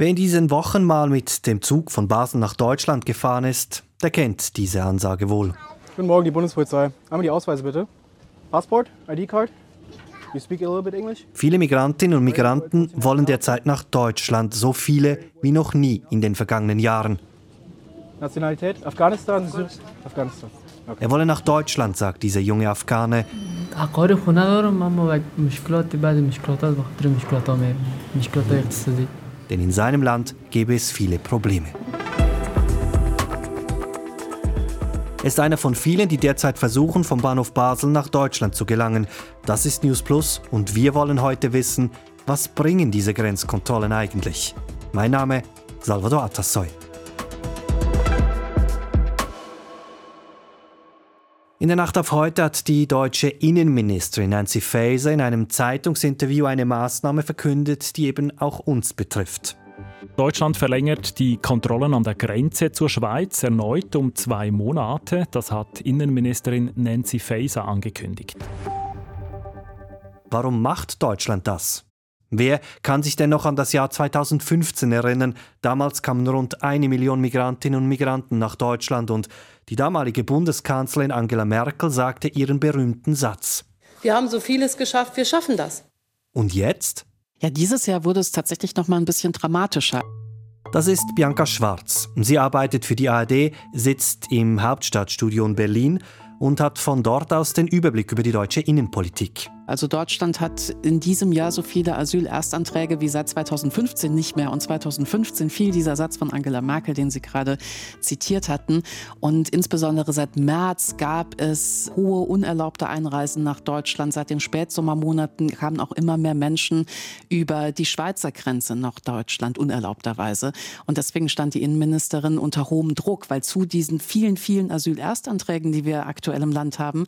Wer in diesen Wochen mal mit dem Zug von Basel nach Deutschland gefahren ist, der kennt diese Ansage wohl. Guten Morgen, die Bundespolizei. Einmal die Ausweise bitte. Passport, ID-Card. You speak a little bit English? Viele Migrantinnen und Migranten wollen derzeit nach Deutschland, so viele wie noch nie in den vergangenen Jahren. Nationalität? Afghanistan? Afghanistan. Okay. Er wolle nach Deutschland, sagt dieser junge Afghane. Denn in seinem Land gäbe es viele Probleme. Er ist einer von vielen, die derzeit versuchen, vom Bahnhof Basel nach Deutschland zu gelangen. Das ist News Plus und wir wollen heute wissen, was bringen diese Grenzkontrollen eigentlich? Mein Name Salvador Atassoy. In der Nacht auf heute hat die deutsche Innenministerin Nancy Faeser in einem Zeitungsinterview eine Maßnahme verkündet, die eben auch uns betrifft. Deutschland verlängert die Kontrollen an der Grenze zur Schweiz erneut um zwei Monate. Das hat Innenministerin Nancy Faeser angekündigt. Warum macht Deutschland das? Wer kann sich denn noch an das Jahr 2015 erinnern? Damals kamen rund eine Million Migrantinnen und Migranten nach Deutschland und die damalige Bundeskanzlerin Angela Merkel sagte ihren berühmten Satz. Wir haben so vieles geschafft, wir schaffen das. Und jetzt? Ja, dieses Jahr wurde es tatsächlich noch mal ein bisschen dramatischer. Das ist Bianca Schwarz. Sie arbeitet für die ARD, sitzt im Hauptstadtstudio in Berlin und hat von dort aus den Überblick über die deutsche Innenpolitik. Also Deutschland hat in diesem Jahr so viele Asylerstanträge wie seit 2015 nicht mehr. Und 2015 fiel dieser Satz von Angela Merkel, den Sie gerade zitiert hatten. Und insbesondere seit März gab es hohe unerlaubte Einreisen nach Deutschland. Seit den Spätsommermonaten kamen auch immer mehr Menschen über die Schweizer Grenze nach Deutschland, unerlaubterweise. Und deswegen stand die Innenministerin unter hohem Druck, weil zu diesen vielen, vielen Asylerstanträgen, die wir aktuell im Land haben,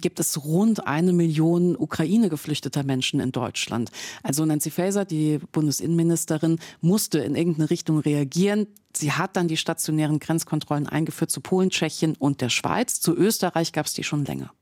gibt es rund eine Million Ukrainer Ukraine geflüchteter Menschen in Deutschland. Also Nancy Faeser, die Bundesinnenministerin, musste in irgendeine Richtung reagieren. Sie hat dann die stationären Grenzkontrollen eingeführt zu Polen, Tschechien und der Schweiz. Zu Österreich gab es die schon länger.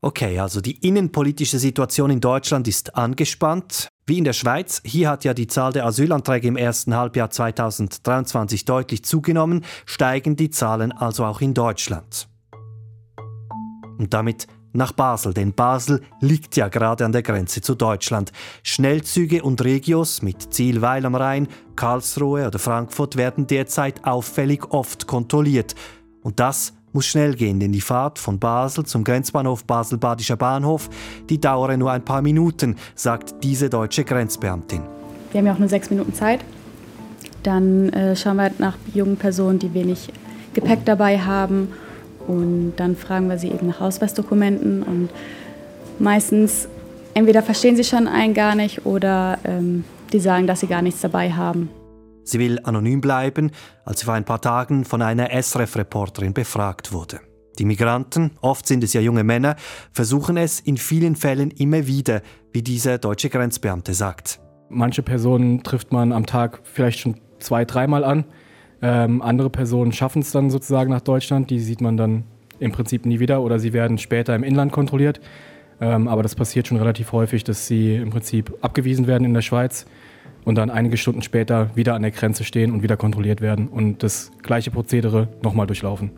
Okay, also die innenpolitische Situation in Deutschland ist angespannt. Wie in der Schweiz, hier hat ja die Zahl der Asylanträge im ersten Halbjahr 2023 deutlich zugenommen, steigen die Zahlen also auch in Deutschland. Und damit nach Basel, denn Basel liegt ja gerade an der Grenze zu Deutschland. Schnellzüge und Regios mit Ziel Weil am Rhein, Karlsruhe oder Frankfurt werden derzeit auffällig oft kontrolliert. Und das muss schnell gehen, denn die Fahrt von Basel zum Grenzbahnhof Basel-Badischer Bahnhof, die dauere nur ein paar Minuten, sagt diese deutsche Grenzbeamtin. Wir haben ja auch nur sechs Minuten Zeit. Dann äh, schauen wir nach jungen Personen, die wenig Gepäck dabei haben und dann fragen wir sie eben nach Ausweisdokumenten und meistens entweder verstehen sie schon einen gar nicht oder ähm, die sagen, dass sie gar nichts dabei haben. Sie will anonym bleiben, als sie vor ein paar Tagen von einer SRF-Reporterin befragt wurde. Die Migranten, oft sind es ja junge Männer, versuchen es in vielen Fällen immer wieder, wie dieser deutsche Grenzbeamte sagt. Manche Personen trifft man am Tag vielleicht schon zwei, dreimal an. Ähm, andere Personen schaffen es dann sozusagen nach Deutschland, die sieht man dann im Prinzip nie wieder oder sie werden später im Inland kontrolliert. Ähm, aber das passiert schon relativ häufig, dass sie im Prinzip abgewiesen werden in der Schweiz und dann einige Stunden später wieder an der Grenze stehen und wieder kontrolliert werden und das gleiche Prozedere nochmal durchlaufen.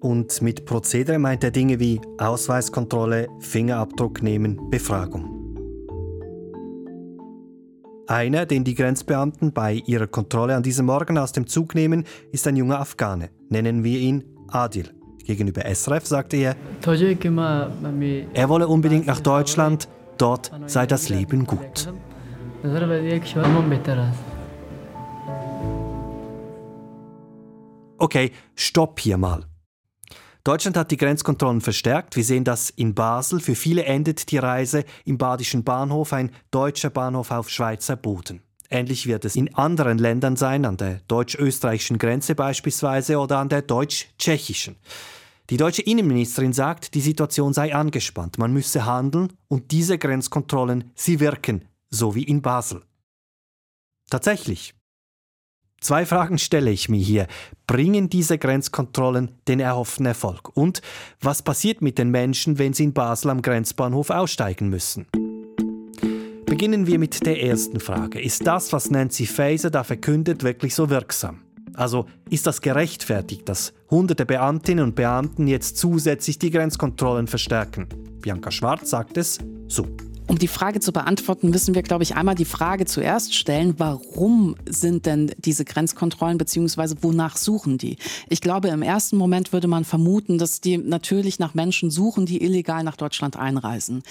Und mit Prozedere meint er Dinge wie Ausweiskontrolle, Fingerabdruck nehmen, Befragung. Einer, den die Grenzbeamten bei ihrer Kontrolle an diesem Morgen aus dem Zug nehmen, ist ein junger Afghane. Nennen wir ihn Adil. Gegenüber SRF sagte er, er wolle unbedingt nach Deutschland, dort sei das Leben gut. Okay, stopp hier mal. Deutschland hat die Grenzkontrollen verstärkt. Wir sehen das in Basel. Für viele endet die Reise im badischen Bahnhof, ein deutscher Bahnhof auf Schweizer Boden. Ähnlich wird es in anderen Ländern sein, an der deutsch-österreichischen Grenze beispielsweise oder an der deutsch-tschechischen. Die deutsche Innenministerin sagt, die Situation sei angespannt, man müsse handeln und diese Grenzkontrollen, sie wirken, so wie in Basel. Tatsächlich, Zwei Fragen stelle ich mir hier. Bringen diese Grenzkontrollen den erhofften Erfolg? Und was passiert mit den Menschen, wenn sie in Basel am Grenzbahnhof aussteigen müssen? Beginnen wir mit der ersten Frage. Ist das, was Nancy Faeser da verkündet, wirklich so wirksam? Also ist das gerechtfertigt, dass hunderte Beamtinnen und Beamten jetzt zusätzlich die Grenzkontrollen verstärken? Bianca Schwarz sagt es so. Um die Frage zu beantworten, müssen wir, glaube ich, einmal die Frage zuerst stellen, warum sind denn diese Grenzkontrollen beziehungsweise wonach suchen die? Ich glaube, im ersten Moment würde man vermuten, dass die natürlich nach Menschen suchen, die illegal nach Deutschland einreisen.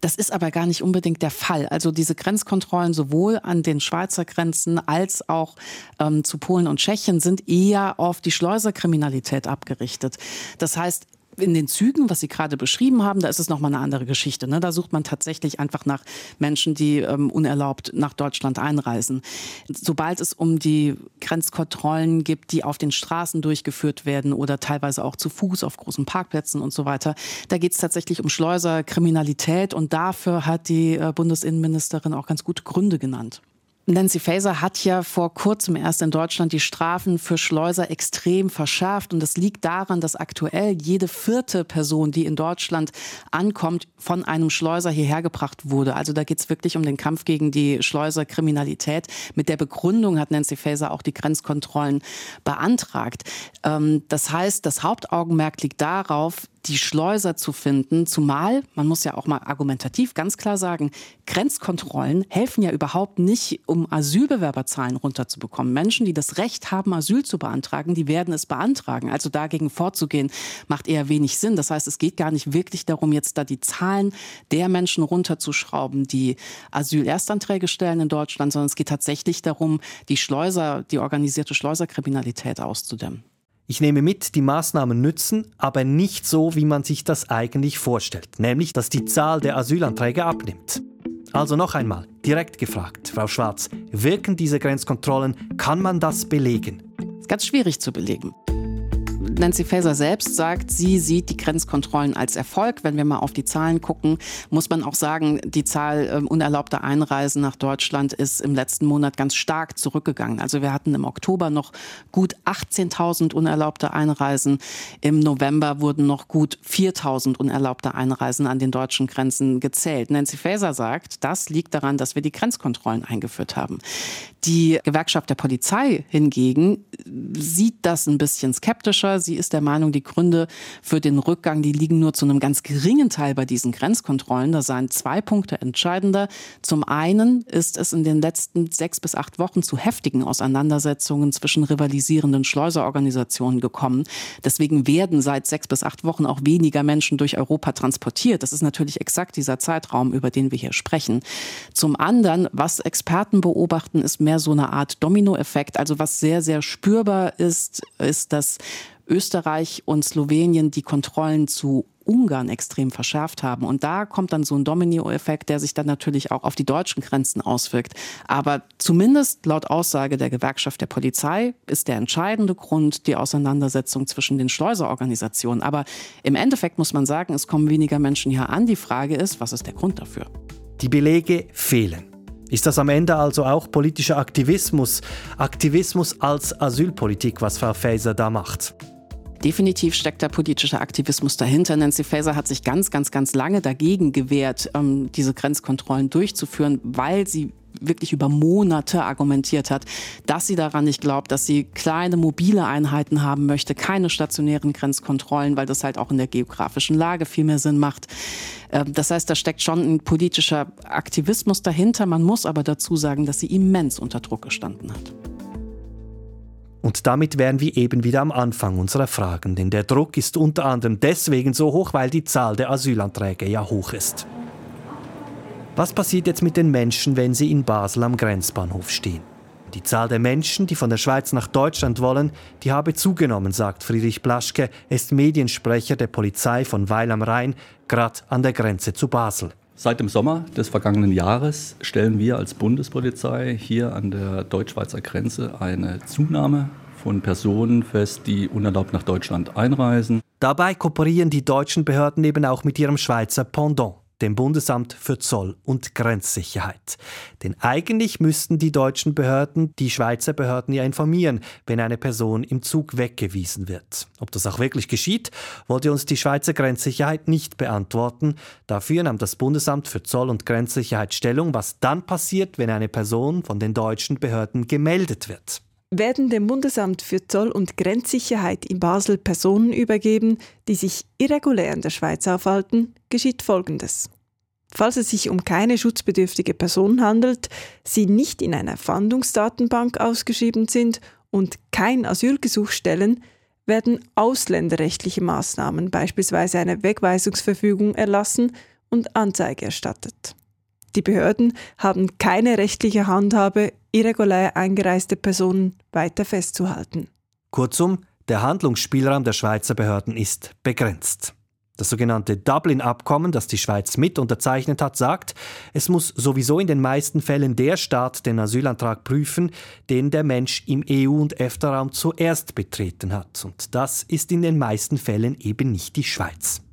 Das ist aber gar nicht unbedingt der Fall. Also diese Grenzkontrollen sowohl an den Schweizer Grenzen als auch ähm, zu Polen und Tschechien sind eher auf die Schleuserkriminalität abgerichtet. Das heißt, in den Zügen, was Sie gerade beschrieben haben, da ist es nochmal eine andere Geschichte. Ne? Da sucht man tatsächlich einfach nach Menschen, die ähm, unerlaubt nach Deutschland einreisen. Sobald es um die Grenzkontrollen gibt, die auf den Straßen durchgeführt werden oder teilweise auch zu Fuß auf großen Parkplätzen und so weiter, da geht es tatsächlich um Schleuserkriminalität und dafür hat die äh, Bundesinnenministerin auch ganz gute Gründe genannt. Nancy Faeser hat ja vor kurzem erst in Deutschland die Strafen für Schleuser extrem verschärft. Und das liegt daran, dass aktuell jede vierte Person, die in Deutschland ankommt, von einem Schleuser hierher gebracht wurde. Also da geht es wirklich um den Kampf gegen die Schleuserkriminalität. Mit der Begründung hat Nancy Faeser auch die Grenzkontrollen beantragt. Ähm, das heißt, das Hauptaugenmerk liegt darauf, die Schleuser zu finden, zumal, man muss ja auch mal argumentativ ganz klar sagen, Grenzkontrollen helfen ja überhaupt nicht, um Asylbewerberzahlen runterzubekommen. Menschen, die das Recht haben, Asyl zu beantragen, die werden es beantragen. Also dagegen vorzugehen, macht eher wenig Sinn. Das heißt, es geht gar nicht wirklich darum, jetzt da die Zahlen der Menschen runterzuschrauben, die Asylerstanträge stellen in Deutschland, sondern es geht tatsächlich darum, die Schleuser, die organisierte Schleuserkriminalität auszudämmen. Ich nehme mit, die Maßnahmen nützen, aber nicht so, wie man sich das eigentlich vorstellt, nämlich dass die Zahl der Asylanträge abnimmt. Also noch einmal, direkt gefragt, Frau Schwarz, wirken diese Grenzkontrollen, kann man das belegen? Ist ganz schwierig zu belegen. Nancy Faeser selbst sagt, sie sieht die Grenzkontrollen als Erfolg. Wenn wir mal auf die Zahlen gucken, muss man auch sagen, die Zahl äh, unerlaubter Einreisen nach Deutschland ist im letzten Monat ganz stark zurückgegangen. Also wir hatten im Oktober noch gut 18.000 unerlaubte Einreisen. Im November wurden noch gut 4.000 unerlaubte Einreisen an den deutschen Grenzen gezählt. Nancy Faeser sagt, das liegt daran, dass wir die Grenzkontrollen eingeführt haben. Die Gewerkschaft der Polizei hingegen sieht das ein bisschen skeptischer. Sie ist der Meinung, die Gründe für den Rückgang, die liegen nur zu einem ganz geringen Teil bei diesen Grenzkontrollen. Da seien zwei Punkte entscheidender. Zum einen ist es in den letzten sechs bis acht Wochen zu heftigen Auseinandersetzungen zwischen rivalisierenden Schleuserorganisationen gekommen. Deswegen werden seit sechs bis acht Wochen auch weniger Menschen durch Europa transportiert. Das ist natürlich exakt dieser Zeitraum, über den wir hier sprechen. Zum anderen, was Experten beobachten, ist mehr so eine Art Dominoeffekt. Also was sehr, sehr spürbar ist, ist, dass Österreich und Slowenien die Kontrollen zu Ungarn extrem verschärft haben. Und da kommt dann so ein Domino-Effekt, der sich dann natürlich auch auf die deutschen Grenzen auswirkt. Aber zumindest laut Aussage der Gewerkschaft der Polizei ist der entscheidende Grund die Auseinandersetzung zwischen den Schleuserorganisationen. Aber im Endeffekt muss man sagen, es kommen weniger Menschen hier an. Die Frage ist, was ist der Grund dafür? Die Belege fehlen. Ist das am Ende also auch politischer Aktivismus? Aktivismus als Asylpolitik, was Frau Faeser da macht? Definitiv steckt da politischer Aktivismus dahinter. Nancy Faeser hat sich ganz, ganz, ganz lange dagegen gewehrt, ähm, diese Grenzkontrollen durchzuführen, weil sie wirklich über Monate argumentiert hat, dass sie daran nicht glaubt, dass sie kleine mobile Einheiten haben möchte, keine stationären Grenzkontrollen, weil das halt auch in der geografischen Lage viel mehr Sinn macht. Ähm, das heißt, da steckt schon ein politischer Aktivismus dahinter. Man muss aber dazu sagen, dass sie immens unter Druck gestanden hat. Und damit wären wir eben wieder am Anfang unserer Fragen, denn der Druck ist unter anderem deswegen so hoch, weil die Zahl der Asylanträge ja hoch ist. Was passiert jetzt mit den Menschen, wenn sie in Basel am Grenzbahnhof stehen? Die Zahl der Menschen, die von der Schweiz nach Deutschland wollen, die habe zugenommen, sagt Friedrich Blaschke, ist Mediensprecher der Polizei von Weil am Rhein, gerade an der Grenze zu Basel. Seit dem Sommer des vergangenen Jahres stellen wir als Bundespolizei hier an der deutsch-schweizer Grenze eine Zunahme von Personen fest, die unerlaubt nach Deutschland einreisen. Dabei kooperieren die deutschen Behörden eben auch mit ihrem Schweizer Pendant. Dem Bundesamt für Zoll- und Grenzsicherheit. Denn eigentlich müssten die deutschen Behörden die Schweizer Behörden ja informieren, wenn eine Person im Zug weggewiesen wird. Ob das auch wirklich geschieht, wollte uns die Schweizer Grenzsicherheit nicht beantworten. Dafür nahm das Bundesamt für Zoll- und Grenzsicherheit Stellung, was dann passiert, wenn eine Person von den deutschen Behörden gemeldet wird werden dem Bundesamt für Zoll- und Grenzsicherheit in Basel Personen übergeben, die sich irregulär in der Schweiz aufhalten, geschieht Folgendes. Falls es sich um keine schutzbedürftige Person handelt, sie nicht in einer Fahndungsdatenbank ausgeschrieben sind und kein Asylgesuch stellen, werden ausländerrechtliche Maßnahmen, beispielsweise eine Wegweisungsverfügung, erlassen und Anzeige erstattet. Die Behörden haben keine rechtliche Handhabe, irregulär eingereiste Personen weiter festzuhalten. Kurzum, der Handlungsspielraum der Schweizer Behörden ist begrenzt. Das sogenannte Dublin-Abkommen, das die Schweiz mit unterzeichnet hat, sagt, es muss sowieso in den meisten Fällen der Staat den Asylantrag prüfen, den der Mensch im EU- und EFTA-Raum zuerst betreten hat. Und das ist in den meisten Fällen eben nicht die Schweiz.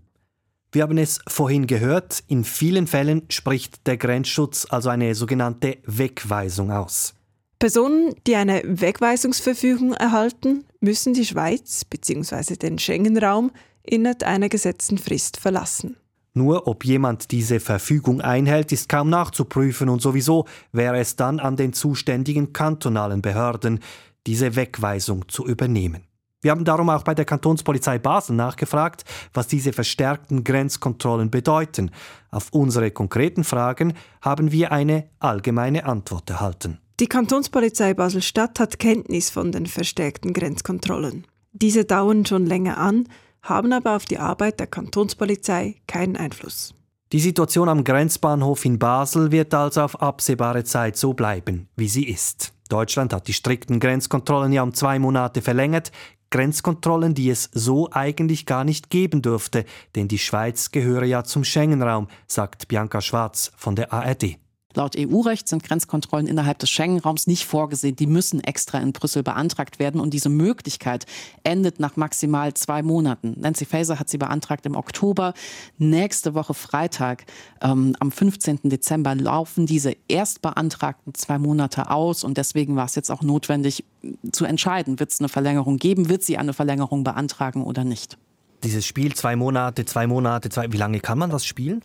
Wir haben es vorhin gehört, in vielen Fällen spricht der Grenzschutz also eine sogenannte Wegweisung aus. Personen, die eine Wegweisungsverfügung erhalten, müssen die Schweiz bzw. den Schengen-Raum innerhalb einer gesetzten Frist verlassen. Nur ob jemand diese Verfügung einhält, ist kaum nachzuprüfen und sowieso wäre es dann an den zuständigen kantonalen Behörden, diese Wegweisung zu übernehmen. Wir haben darum auch bei der Kantonspolizei Basel nachgefragt, was diese verstärkten Grenzkontrollen bedeuten. Auf unsere konkreten Fragen haben wir eine allgemeine Antwort erhalten. Die Kantonspolizei Basel-Stadt hat Kenntnis von den verstärkten Grenzkontrollen. Diese dauern schon länger an, haben aber auf die Arbeit der Kantonspolizei keinen Einfluss. Die Situation am Grenzbahnhof in Basel wird also auf absehbare Zeit so bleiben, wie sie ist. Deutschland hat die strikten Grenzkontrollen ja um zwei Monate verlängert. Grenzkontrollen, die es so eigentlich gar nicht geben dürfte, denn die Schweiz gehöre ja zum Schengen-Raum, sagt Bianca Schwarz von der ARD. Laut EU-Recht sind Grenzkontrollen innerhalb des Schengen-Raums nicht vorgesehen. Die müssen extra in Brüssel beantragt werden. Und diese Möglichkeit endet nach maximal zwei Monaten. Nancy Faeser hat sie beantragt im Oktober. Nächste Woche Freitag, ähm, am 15. Dezember, laufen diese erst beantragten zwei Monate aus. Und deswegen war es jetzt auch notwendig zu entscheiden, wird es eine Verlängerung geben, wird sie eine Verlängerung beantragen oder nicht. Dieses Spiel, zwei Monate, zwei Monate, zwei, wie lange kann man das spielen?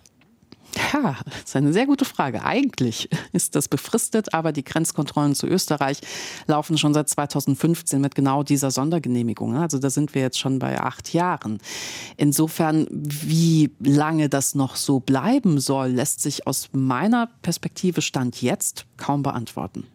Ja, das ist eine sehr gute Frage. Eigentlich ist das befristet, aber die Grenzkontrollen zu Österreich laufen schon seit 2015 mit genau dieser Sondergenehmigung. Also da sind wir jetzt schon bei acht Jahren. Insofern, wie lange das noch so bleiben soll, lässt sich aus meiner Perspektive Stand jetzt kaum beantworten.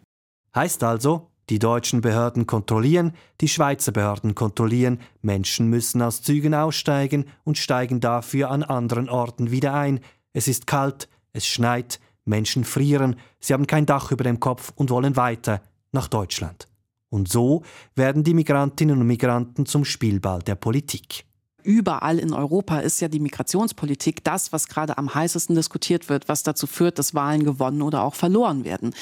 Heißt also, die deutschen Behörden kontrollieren, die Schweizer Behörden kontrollieren, Menschen müssen aus Zügen aussteigen und steigen dafür an anderen Orten wieder ein. Es ist kalt, es schneit, Menschen frieren, sie haben kein Dach über dem Kopf und wollen weiter nach Deutschland. Und so werden die Migrantinnen und Migranten zum Spielball der Politik überall in Europa ist ja die Migrationspolitik das, was gerade am heißesten diskutiert wird, was dazu führt, dass Wahlen gewonnen oder auch verloren werden,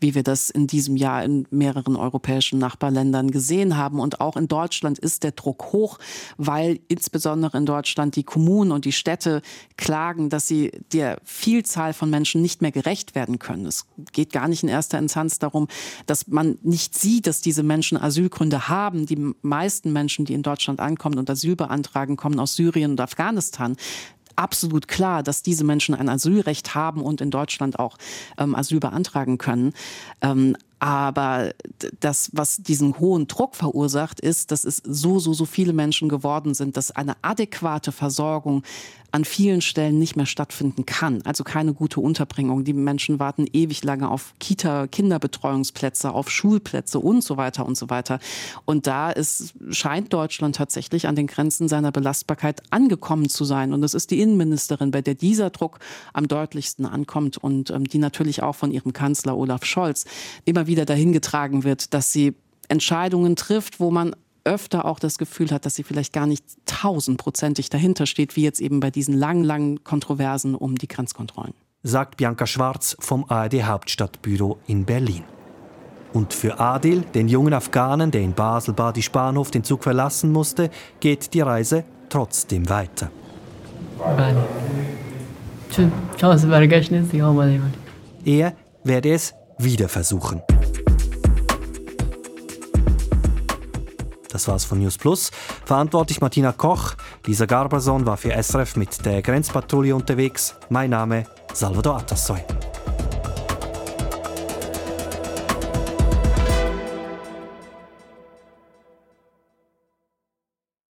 wie wir das in diesem Jahr in mehreren europäischen Nachbarländern gesehen haben. Und auch in Deutschland ist der Druck hoch, weil insbesondere in Deutschland die Kommunen und die Städte klagen, dass sie der Vielzahl von Menschen nicht mehr gerecht werden können. Es geht gar nicht in erster Instanz darum, dass man nicht sieht, dass diese Menschen Asylgründe haben. Die meisten Menschen, die in Deutschland ankommen und Asyl beantragen, Anfragen kommen aus Syrien und Afghanistan absolut klar, dass diese Menschen ein Asylrecht haben und in Deutschland auch ähm, Asyl beantragen können. Ähm, aber das, was diesen hohen Druck verursacht, ist, dass es so, so, so viele Menschen geworden sind, dass eine adäquate Versorgung an vielen Stellen nicht mehr stattfinden kann. Also keine gute Unterbringung. Die Menschen warten ewig lange auf Kita, Kinderbetreuungsplätze, auf Schulplätze und so weiter und so weiter. Und da ist, scheint Deutschland tatsächlich an den Grenzen seiner Belastbarkeit angekommen zu sein. Und es ist die Innenministerin, bei der dieser Druck am deutlichsten ankommt und ähm, die natürlich auch von ihrem Kanzler Olaf Scholz immer wieder dahin getragen wird, dass sie Entscheidungen trifft, wo man öfter auch das Gefühl hat, dass sie vielleicht gar nicht tausendprozentig dahinter steht, wie jetzt eben bei diesen langen, langen Kontroversen um die Grenzkontrollen. Sagt Bianca Schwarz vom ARD Hauptstadtbüro in Berlin. Und für Adil, den jungen Afghanen, der in Basel-Badisch-Bahnhof den Zug verlassen musste, geht die Reise trotzdem weiter. Bye. Er werde es wieder versuchen. Das war's von News Plus. Verantwortlich Martina Koch. Lisa Garberson war für SRF mit der Grenzpatrouille unterwegs. Mein Name Salvador Atassoy.